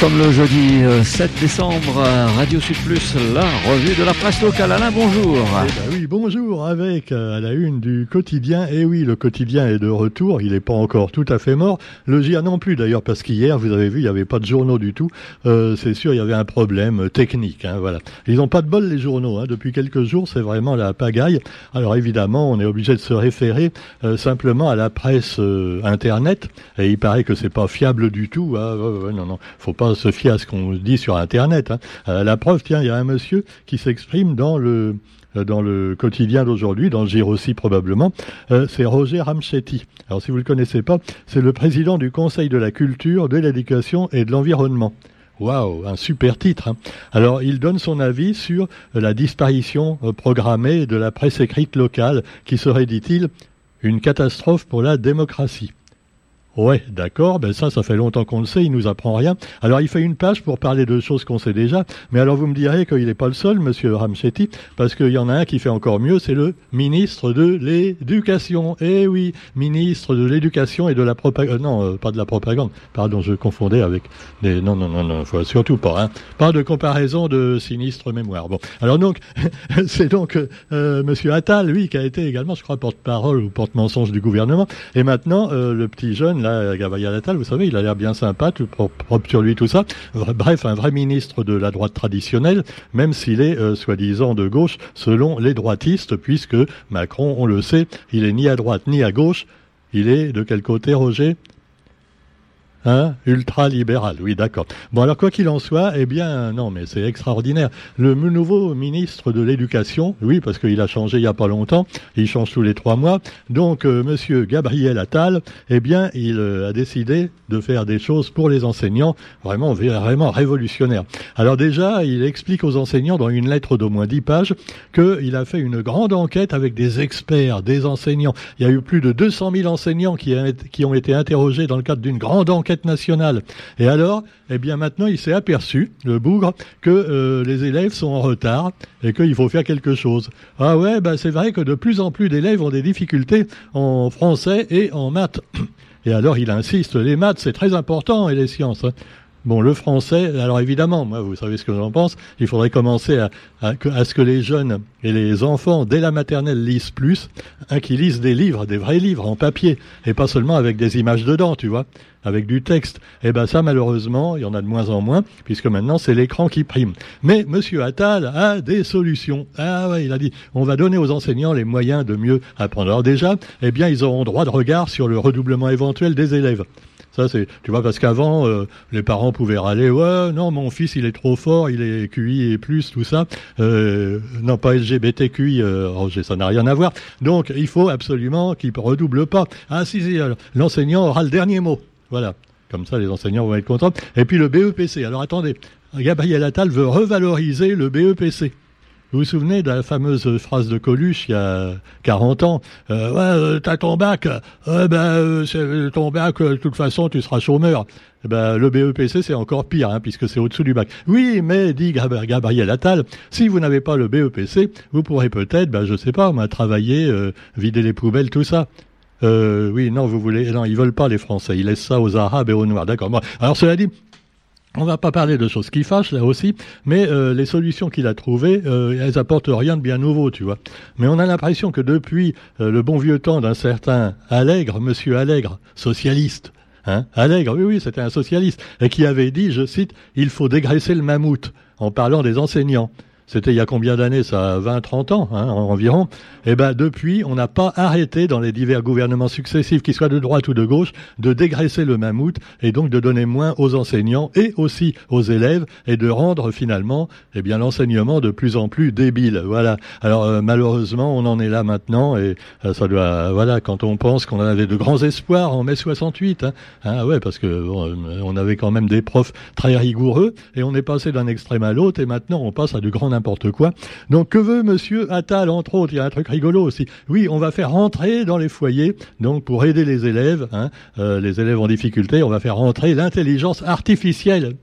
sommes le jeudi 7 euh, décembre, Radio Sud Plus, la revue de la presse locale. Alain, bonjour. Eh ben oui, bonjour, avec euh, à la une du quotidien. Et eh oui, le quotidien est de retour, il n'est pas encore tout à fait mort. Le GIA non plus d'ailleurs, parce qu'hier, vous avez vu, il n'y avait pas de journaux du tout. Euh, c'est sûr, il y avait un problème technique. Hein, voilà. Ils n'ont pas de bol les journaux. Hein. Depuis quelques jours, c'est vraiment la pagaille. Alors évidemment, on est obligé de se référer simplement à la presse Internet. Et il paraît que c'est pas fiable du tout. Hein. non, non, faut pas se fier à ce qu'on dit sur Internet. Hein. Euh, la preuve, tiens, il y a un monsieur qui s'exprime dans le euh, dans le quotidien d'aujourd'hui, dans le Giro aussi probablement, euh, c'est Roger Ramchetti. Alors si vous ne le connaissez pas, c'est le président du Conseil de la culture, de l'éducation et de l'environnement. Waouh, un super titre. Hein. Alors, il donne son avis sur la disparition programmée de la presse écrite locale, qui serait, dit-il, une catastrophe pour la démocratie. Ouais, d'accord, ben ça, ça fait longtemps qu'on le sait, il nous apprend rien. Alors il fait une page pour parler de choses qu'on sait déjà, mais alors vous me direz qu'il n'est pas le seul, monsieur Ramchetti, parce qu'il y en a un qui fait encore mieux, c'est le ministre de l'Éducation. Eh oui, ministre de l'Éducation et de la propagande. Euh, non, euh, pas de la propagande, pardon, je confondais avec des... Non, non, non, non, faut surtout pas, hein. Pas de comparaison de sinistre mémoire. Bon, alors donc, c'est donc euh, monsieur Attal, lui, qui a été également, je crois, porte-parole ou porte-mensonge du gouvernement, et maintenant, le petit jeune, là, vous savez, il a l'air bien sympa, tout propre sur lui, tout ça. Bref, un vrai ministre de la droite traditionnelle, même s'il est euh, soi-disant de gauche, selon les droitistes, puisque Macron, on le sait, il est ni à droite ni à gauche. Il est de quel côté, Roger? Hein Ultra-libéral, oui, d'accord. Bon, alors quoi qu'il en soit, eh bien, non, mais c'est extraordinaire. Le nouveau ministre de l'Éducation, oui, parce qu'il a changé il n'y a pas longtemps, il change tous les trois mois, donc euh, Monsieur Gabriel Attal, eh bien, il euh, a décidé de faire des choses pour les enseignants, vraiment, vraiment révolutionnaires. Alors déjà, il explique aux enseignants dans une lettre d'au moins dix pages qu'il a fait une grande enquête avec des experts, des enseignants. Il y a eu plus de 200 000 enseignants qui, qui ont été interrogés dans le cadre d'une grande enquête nationale. Et alors, eh bien maintenant, il s'est aperçu, le bougre, que euh, les élèves sont en retard et qu'il faut faire quelque chose. Ah ouais, bah c'est vrai que de plus en plus d'élèves ont des difficultés en français et en maths. Et alors il insiste, les maths c'est très important et les sciences. Bon, le français, alors évidemment, moi, vous savez ce que j'en pense, il faudrait commencer à, ce que les jeunes et les enfants, dès la maternelle, lisent plus, hein, qu'ils lisent des livres, des vrais livres en papier, et pas seulement avec des images dedans, tu vois, avec du texte. Eh ben ça, malheureusement, il y en a de moins en moins, puisque maintenant, c'est l'écran qui prime. Mais Monsieur Attal a des solutions. Ah ouais, il a dit, on va donner aux enseignants les moyens de mieux apprendre. Alors déjà, eh bien, ils auront droit de regard sur le redoublement éventuel des élèves. C'est, tu vois, parce qu'avant, euh, les parents pouvaient râler, ouais, non, mon fils, il est trop fort, il est QI et plus, tout ça. Euh, non, pas LGBTQI, euh, Roger, ça n'a rien à voir. Donc, il faut absolument qu'il redouble pas. Ah, si, si, l'enseignant aura le dernier mot. Voilà. Comme ça, les enseignants vont être contents. Et puis le BEPC. Alors, attendez. Gabriel Attal veut revaloriser le BEPC. Vous vous souvenez de la fameuse phrase de Coluche il y a 40 ans euh, Ouais, euh, t'as ton bac, euh, ben, euh, c'est ton bac, de toute façon, tu seras chômeur. Eh ben, le BEPC, c'est encore pire, hein, puisque c'est au-dessous du bac. Oui, mais, dit Gabriel Attal, si vous n'avez pas le BEPC, vous pourrez peut-être, ben, je sais pas, travailler, vider les poubelles, tout ça. oui, non, vous voulez, non, ils veulent pas les Français. Ils laissent ça aux Arabes et aux Noirs. D'accord. Alors, cela dit, on va pas parler de choses qui fâchent là aussi, mais euh, les solutions qu'il a trouvées, euh, elles apportent rien de bien nouveau, tu vois. Mais on a l'impression que depuis euh, le bon vieux temps d'un certain Allègre, Monsieur Allègre, socialiste, hein, Allègre, oui oui, c'était un socialiste, et qui avait dit, je cite, il faut dégraisser le mammouth, en parlant des enseignants c'était il y a combien d'années ça? 20, 30 ans hein, environ. Et eh ben depuis, on n'a pas arrêté dans les divers gouvernements successifs, qu'ils soient de droite ou de gauche, de dégraisser le mammouth et donc de donner moins aux enseignants et aussi aux élèves et de rendre finalement eh bien l'enseignement de plus en plus débile. Voilà. Alors euh, malheureusement, on en est là maintenant et euh, ça doit voilà quand on pense qu'on avait de grands espoirs en mai 68. Hein, hein, ouais parce que euh, on avait quand même des profs très rigoureux et on est passé d'un extrême à l'autre et maintenant on passe à de grands Donc que veut Monsieur Attal entre autres? Il y a un truc rigolo aussi. Oui, on va faire rentrer dans les foyers, donc pour aider les élèves, hein, euh, les élèves en difficulté, on va faire rentrer l'intelligence artificielle.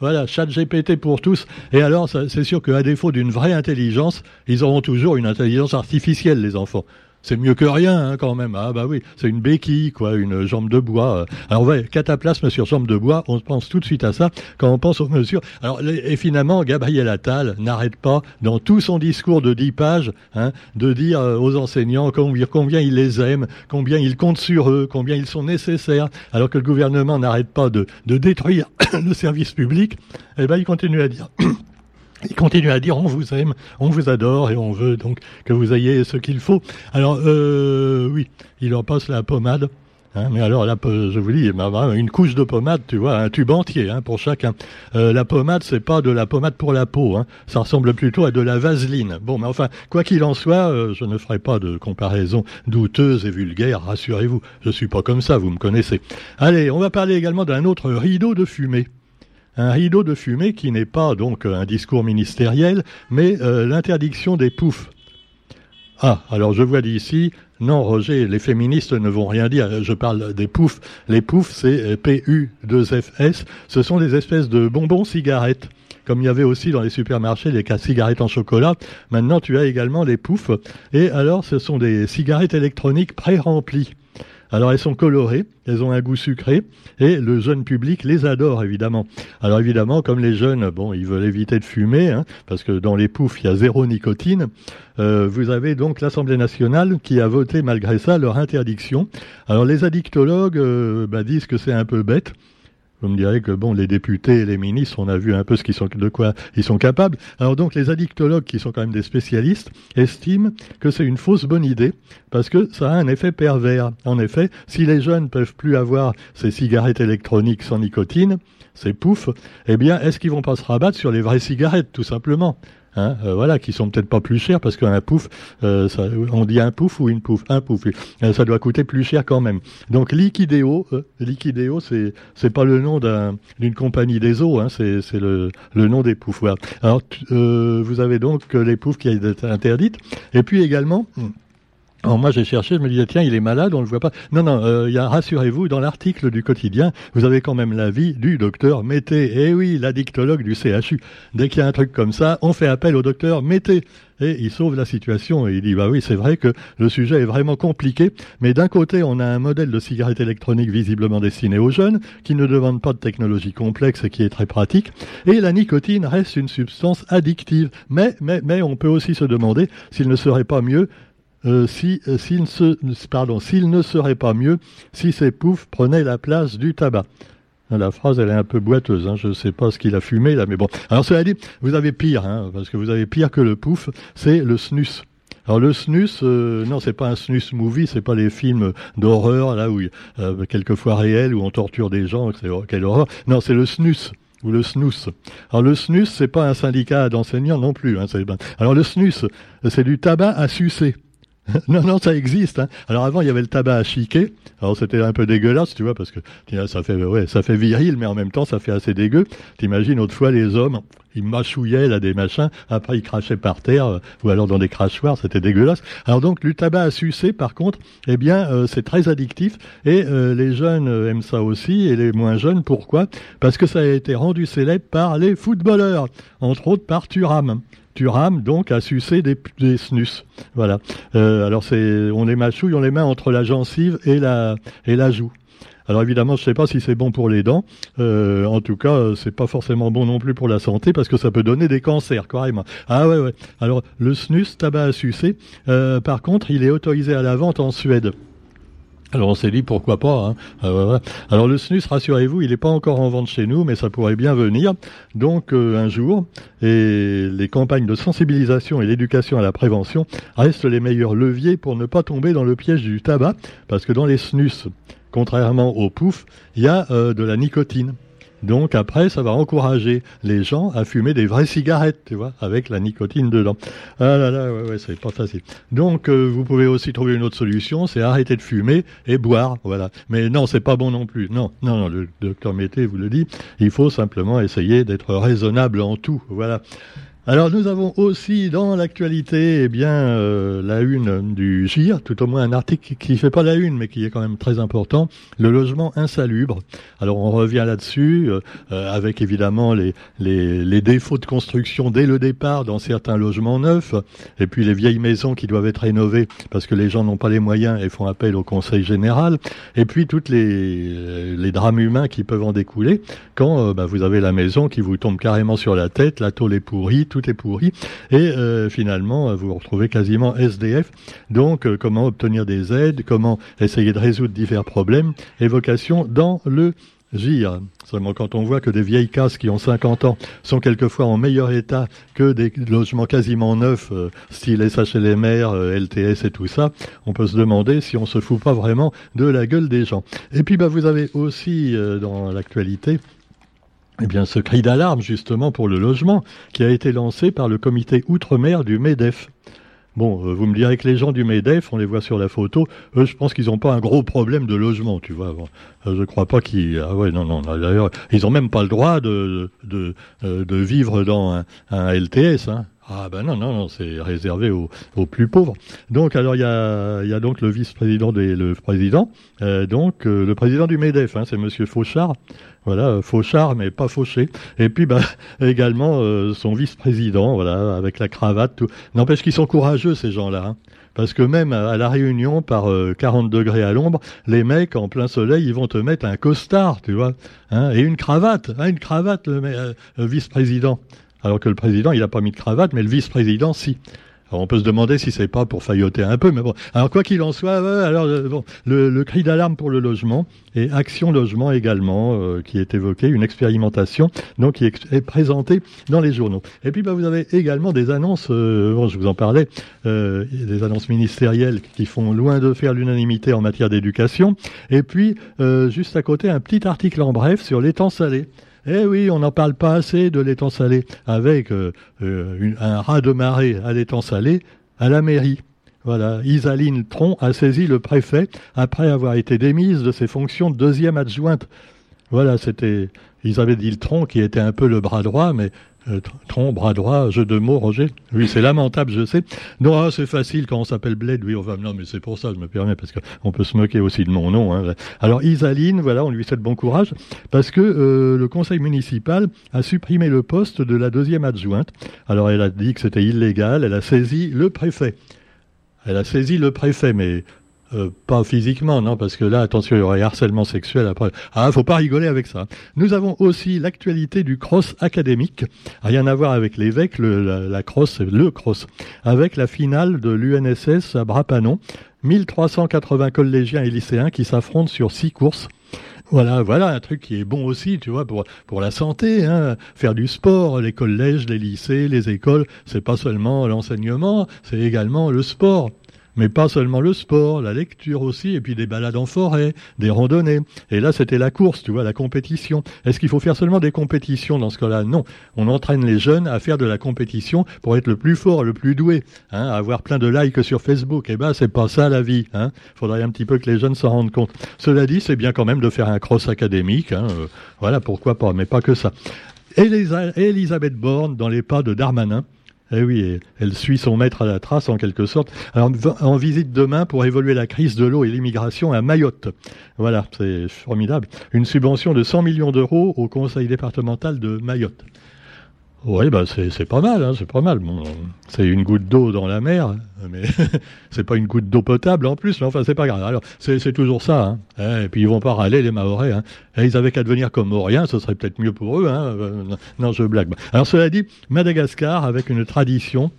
Voilà, chat GPT pour tous. Et alors, c'est sûr qu'à défaut d'une vraie intelligence, ils auront toujours une intelligence artificielle, les enfants. C'est mieux que rien hein, quand même. Ah bah oui, c'est une béquille, quoi, une jambe de bois. Alors ouais, cataplasme sur jambe de bois, on pense tout de suite à ça quand on pense aux mesures. Alors et finalement, Gabriel Attal n'arrête pas dans tout son discours de dix pages hein, de dire euh, aux enseignants combien, combien il les aime, combien il compte sur eux, combien ils sont nécessaires, alors que le gouvernement n'arrête pas de, de détruire le service public. Eh ben il continue à dire. Il continue à dire on vous aime, on vous adore et on veut donc que vous ayez ce qu'il faut. Alors euh, oui, il en passe la pommade. Hein, mais alors là, je vous dis, une couche de pommade, tu vois, un tube entier hein, pour chacun. Euh, la pommade, c'est pas de la pommade pour la peau, hein, ça ressemble plutôt à de la vaseline. Bon, mais enfin, quoi qu'il en soit, euh, je ne ferai pas de comparaison douteuse et vulgaire, rassurez-vous. Je suis pas comme ça, vous me connaissez. Allez, on va parler également d'un autre rideau de fumée un rideau de fumée qui n'est pas donc un discours ministériel, mais euh, l'interdiction des poufs. Ah, alors je vois d'ici, non Roger, les féministes ne vont rien dire, je parle des poufs. Les poufs, c'est PU2FS, ce sont des espèces de bonbons cigarettes. Comme il y avait aussi dans les supermarchés les cigarettes en chocolat, maintenant tu as également les poufs. Et alors ce sont des cigarettes électroniques pré-remplies. Alors elles sont colorées, elles ont un goût sucré et le jeune public les adore évidemment. Alors évidemment, comme les jeunes, bon, ils veulent éviter de fumer hein, parce que dans les poufs il y a zéro nicotine. Euh, vous avez donc l'Assemblée nationale qui a voté malgré ça leur interdiction. Alors les addictologues euh, bah, disent que c'est un peu bête. Vous me direz que bon, les députés et les ministres, on a vu un peu ce qu'ils sont, de quoi ils sont capables. Alors donc, les addictologues, qui sont quand même des spécialistes, estiment que c'est une fausse bonne idée parce que ça a un effet pervers. En effet, si les jeunes peuvent plus avoir ces cigarettes électroniques sans nicotine, ces poufs, eh bien, est-ce qu'ils vont pas se rabattre sur les vraies cigarettes, tout simplement? Hein, euh, voilà, qui sont peut-être pas plus chers parce qu'un pouf, euh, ça, on dit un pouf ou une pouf, un pouf, euh, ça doit coûter plus cher quand même. Donc Liquideo, Liquideo, c'est c'est pas le nom d'une compagnie des eaux, hein, c'est c'est le le nom des poufs. Alors vous avez donc les poufs qui été interdites et puis également. Alors moi j'ai cherché, je me disais tiens il est malade, on le voit pas. Non non, euh, rassurez-vous dans l'article du quotidien, vous avez quand même l'avis du docteur Mété. Eh oui, l'addictologue du CHU. Dès qu'il y a un truc comme ça, on fait appel au docteur Mété et il sauve la situation et il dit bah oui c'est vrai que le sujet est vraiment compliqué, mais d'un côté on a un modèle de cigarette électronique visiblement destiné aux jeunes qui ne demande pas de technologie complexe et qui est très pratique, et la nicotine reste une substance addictive. Mais on peut aussi se demander s'il ne serait pas mieux euh, si euh, s'il ne ne serait pas mieux si ces poufs prenaient la place du tabac. La phrase, elle est un peu boiteuse. Hein. Je ne sais pas ce qu'il a fumé là, mais bon. Alors cela dit, vous avez pire, hein, parce que vous avez pire que le pouf, c'est le snus. Alors le snus, euh, non, c'est pas un snus movie, c'est pas les films d'horreur là où euh, quelquefois réels où on torture des gens, quelle horreur. Non, c'est le snus ou le snus. Alors le snus, c'est pas un syndicat d'enseignants non plus. Hein, alors le snus, c'est du tabac à sucer. non, non, ça existe. Hein. Alors avant, il y avait le tabac à chiquer. Alors c'était un peu dégueulasse, tu vois, parce que ça fait, ouais, ça fait viril, mais en même temps, ça fait assez dégueu. T'imagines autrefois les hommes, ils mâchouillaient là des machins, après ils crachaient par terre, euh, ou alors dans des crachoirs, c'était dégueulasse. Alors donc le tabac à sucer, par contre, eh bien, euh, c'est très addictif, et euh, les jeunes aiment ça aussi, et les moins jeunes, pourquoi? Parce que ça a été rendu célèbre par les footballeurs, entre autres par Thuram. Thuram, donc, a sucé des, snus. Voilà. Euh, alors, c'est, on les mâchouille, on les met entre la gencive et la, et la joue. Alors évidemment, je ne sais pas si c'est bon pour les dents. Euh, en tout cas, c'est pas forcément bon non plus pour la santé parce que ça peut donner des cancers carrément. Ah ouais ouais. Alors le snus, tabac à sucer. Euh, par contre, il est autorisé à la vente en Suède. Alors on s'est dit pourquoi pas. Hein. Euh, Alors le snus, rassurez-vous, il n'est pas encore en vente chez nous, mais ça pourrait bien venir. Donc euh, un jour, et les campagnes de sensibilisation et l'éducation à la prévention restent les meilleurs leviers pour ne pas tomber dans le piège du tabac, parce que dans les snus, contrairement aux poufs, il y a euh, de la nicotine. Donc après, ça va encourager les gens à fumer des vraies cigarettes, tu vois, avec la nicotine dedans. Ah là là, ouais, ouais, c'est pas facile. Donc euh, vous pouvez aussi trouver une autre solution, c'est arrêter de fumer et boire, voilà. Mais non, c'est pas bon non plus. Non, non, non, le docteur Mété vous le dit, il faut simplement essayer d'être raisonnable en tout, voilà. Alors nous avons aussi dans l'actualité eh bien euh, la une du GIR, tout au moins un article qui ne fait pas la une mais qui est quand même très important, le logement insalubre. Alors on revient là-dessus euh, euh, avec évidemment les, les, les, défauts de construction dès le départ dans certains logements neufs et puis les vieilles maisons qui doivent être rénovées parce que les gens n'ont pas les moyens et font appel au conseil général et puis toutes les, les drames humains qui peuvent en découler quand bah, vous avez la maison qui vous tombe carrément sur la tête, la tôle est pourrie, est pourri. Et euh, finalement, vous vous retrouvez quasiment SDF. Donc, euh, comment obtenir des aides, comment essayer de résoudre divers problèmes, évocation dans le GIR. Seulement quand on voit que des vieilles cases qui ont 50 ans sont quelquefois en meilleur état que des logements quasiment neufs, euh, style SHLMR, LTS et tout ça, on peut se demander si on se fout pas vraiment de la gueule des gens. Et puis bah, vous avez aussi dans l'actualité eh bien, ce cri d'alarme, justement, pour le logement, qui a été lancé par le comité outre-mer du MEDEF. Bon, euh, vous me direz que les gens du MEDEF, on les voit sur la photo, eux, je pense qu'ils n'ont pas un gros problème de logement, tu vois. Euh, je crois pas qu'ils... Ah ouais, non, non, d'ailleurs, ils n'ont même pas le droit de, de, euh, vivre dans un, LTS, hein. Ah ben non, non, non, c'est réservé aux, plus pauvres. Donc alors il y a, donc le vice-président et le président, donc le président du MEDEF, hein, c'est Monsieur Fauchard, voilà, euh, Fauchard mais pas Fauché. Et puis bah, également son vice-président, voilà, avec la cravate. Tout. N'empêche qu'ils sont courageux ces gens-là. Hein. Parce que même à la réunion, par 40 degrés à l'ombre, les mecs en plein soleil, ils vont te mettre un costard, tu vois, hein, et une cravate, hein, une cravate, le vice-président alors que le président, il n'a pas mis de cravate, mais le vice-président, si. Alors on peut se demander si c'est pas pour failloter un peu, mais bon. Alors quoi qu'il en soit, alors euh, bon, le, cri d'alarme pour le logement et Action Logement également euh, qui est évoqué, une expérimentation donc qui est, présentée dans les journaux. Et puis bah, vous avez également des annonces, euh, je vous en parlais, des annonces ministérielles qui font loin de faire l'unanimité en matière d'éducation. Et puis juste à côté un petit article en bref sur l'étang salé. Eh oui, on n'en parle pas assez de l'étang salé, avec euh, euh, un rat de marée à l'étang salé à la mairie. Voilà, Isaline Tron a saisi le préfet après avoir été démise de ses fonctions de deuxième adjointe. Voilà, c'était Isabelle Tron qui était un peu le bras droit, mais euh, tronc, bras droit, jeu de mots, Roger. Oui, c'est lamentable, je sais. Non, ah, c'est facile quand on s'appelle Bled. Oui, enfin, non, mais c'est pour ça, je me permets, parce qu'on peut se moquer aussi de mon nom. Hein. Alors, Isaline, voilà, on lui souhaite bon courage, parce que euh, le conseil municipal a supprimé le poste de la deuxième adjointe. Alors, elle a dit que c'était illégal, elle a saisi le préfet. Elle a saisi le préfet, mais euh, pas physiquement, non, parce que là, attention, il y aurait harcèlement sexuel après. Ah, faut pas rigoler avec ça. Nous avons aussi l'actualité du cross académique. Rien à voir avec l'évêque, le, la, cross, le cross. Avec la finale de l'UNSS à Brapanon. 1380 collégiens et lycéens qui s'affrontent sur six courses. Voilà, voilà un truc qui est bon aussi, tu vois, pour pour la santé, hein. faire du sport, les collèges, les lycées, les écoles, c'est pas seulement l'enseignement, c'est également le sport. Mais pas seulement le sport, la lecture aussi, et puis des balades en forêt, des randonnées. Et là, c'était la course, tu vois, la compétition. Est-ce qu'il faut faire seulement des compétitions dans ce cas-là? Non. On entraîne les jeunes à faire de la compétition pour être le plus fort, le plus doué, hein, avoir plein de likes sur Facebook. Eh ben, c'est pas ça la vie. Hein. Faudrait un petit peu que les jeunes s'en rendent compte. Cela dit, c'est bien quand même de faire un cross académique. Hein. Euh, voilà, pourquoi pas, mais pas que ça. Elisabeth Borne dans les pas de Darmanin. Eh oui, elle suit son maître à la trace en quelque sorte. Alors, en visite demain pour évoluer la crise de l'eau et l'immigration à Mayotte. Voilà, c'est formidable. Une subvention de 100 millions d'euros au conseil départemental de Mayotte. Oui, bah c'est pas mal, hein, c'est pas mal. C'est une goutte d'eau dans la mer, mais c'est pas une goutte d'eau potable en plus. Mais enfin, c'est pas grave. Alors, c'est toujours ça. Hein. Eh, et puis ils vont pas râler les Maorais. Hein. Et eh, ils avaient qu'à devenir comme Mauriens, ce serait peut-être mieux pour eux. Hein. Euh, non, je blague. Alors cela dit, Madagascar avec une tradition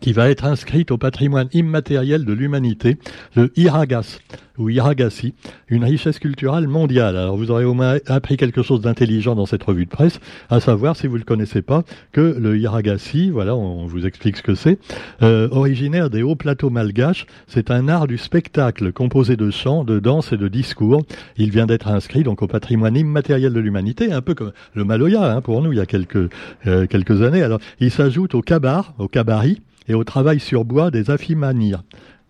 qui va être inscrite au patrimoine immatériel de l'humanité, le Iragas ou Iragassi, une richesse culturelle mondiale. Alors vous aurez au moins appris quelque chose d'intelligent dans cette revue de presse, à savoir, si vous ne le connaissez pas, que le Iragassi, voilà, on vous explique ce que c'est, euh, originaire des hauts plateaux malgaches, c'est un art du spectacle composé de chants, de danse et de discours. Il vient d'être inscrit donc au patrimoine immatériel de l'humanité, un peu comme le Maloya hein, pour nous il y a quelques, euh, quelques années. Alors il s'ajoute au kabar, au kabari, et au travail sur bois des affimanirs.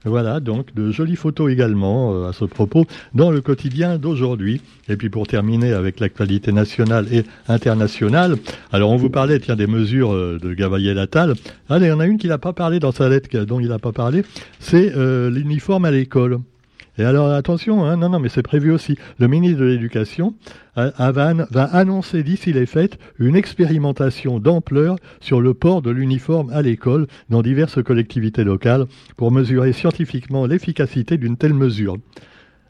Voilà, donc de jolies photos également euh, à ce propos dans le quotidien d'aujourd'hui. Et puis pour terminer avec l'actualité nationale et internationale, alors on vous parlait des mesures euh, de Gabriel Attal. Allez, il y en a une qu'il n'a pas parlé dans sa lettre dont il n'a pas parlé, c'est euh, l'uniforme à l'école. Et alors attention, hein, non, non, mais c'est prévu aussi. Le ministre de l'Éducation va annoncer d'ici les fêtes une expérimentation d'ampleur sur le port de l'uniforme à l'école dans diverses collectivités locales pour mesurer scientifiquement l'efficacité d'une telle mesure.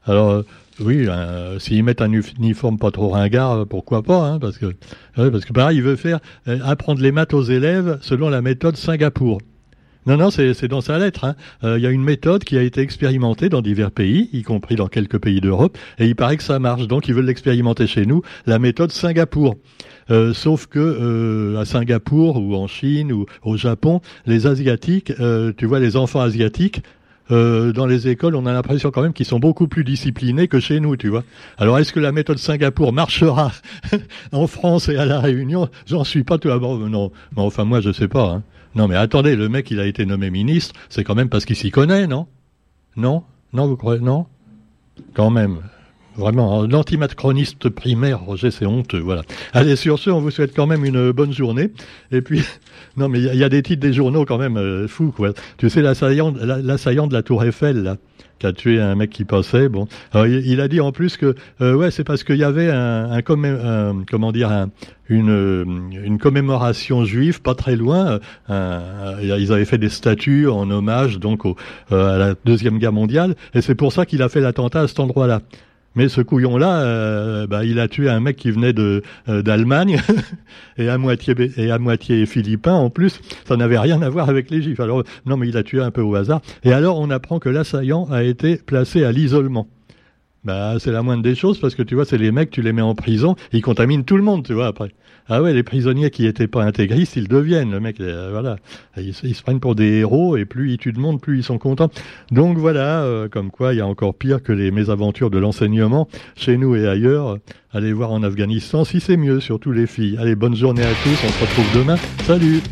Alors, euh, oui, euh, s'ils mettent un uniforme pas trop ringard, pourquoi pas hein, parce que parce pareil, il veut faire euh, apprendre les maths aux élèves selon la méthode Singapour. Non, non, c'est dans sa lettre. Hein. Euh, il y a une méthode qui a été expérimentée dans divers pays, y compris dans quelques pays d'Europe, et il paraît que ça marche. Donc ils veulent l'expérimenter chez nous, la méthode Singapour. Euh, sauf que euh, à Singapour ou en Chine ou au Japon, les asiatiques, tu vois, les enfants asiatiques, dans les écoles, on a l'impression quand même qu'ils sont beaucoup plus disciplinés que chez nous, tu vois. Alors, est-ce que la méthode Singapour marchera en France et à la Réunion? J'en suis pas tout d'abord. Non, mais enfin moi, je sais pas. Hein. Non, mais attendez, le mec, il a été nommé ministre, c'est quand même parce qu'il s'y connaît, non? Non? Non, vous croyez? Non? Quand même. Vraiment, l'antimacroniste primaire, Roger, c'est honteux, voilà. Allez, sur ce, on vous souhaite quand même une bonne journée. Et puis, non, mais il y, a des titres des journaux quand même euh, fous, quoi. Tu sais, l'assaillant de la Tour Eiffel, là, qui a tué un mec qui passait. Bon, il, a dit en plus que euh, ouais, c'est parce qu'il y avait un, un, comment dire un, une, une commémoration juive pas très loin. ils avaient fait des statues en hommage donc euh, à la deuxième guerre mondiale, et c'est pour ça qu'il a fait l'attentat à cet endroit-là. Mais ce couillon-là, euh, bah, il a tué un mec qui venait euh, d'Allemagne et à moitié et à moitié philippin en plus. Ça n'avait rien à voir avec les Juifs. Alors non, mais il a tué un peu au hasard. Et alors on apprend que l'assaillant a été placé à l'isolement. Bah, c'est la moindre des choses parce que tu vois, c'est les mecs, tu les mets en prison, ils contaminent tout le monde, tu vois, après. Ah ouais, les prisonniers qui étaient pas intégristes, ils deviennent, le mec, euh, voilà. Ils, se prennent pour des héros et plus ils tuent monde, plus ils sont contents. Donc voilà, euh, comme quoi il y a encore pire que les mésaventures de l'enseignement chez nous et ailleurs. Allez voir en Afghanistan si c'est mieux, surtout les filles. Allez, bonne journée à tous, on se retrouve demain. Salut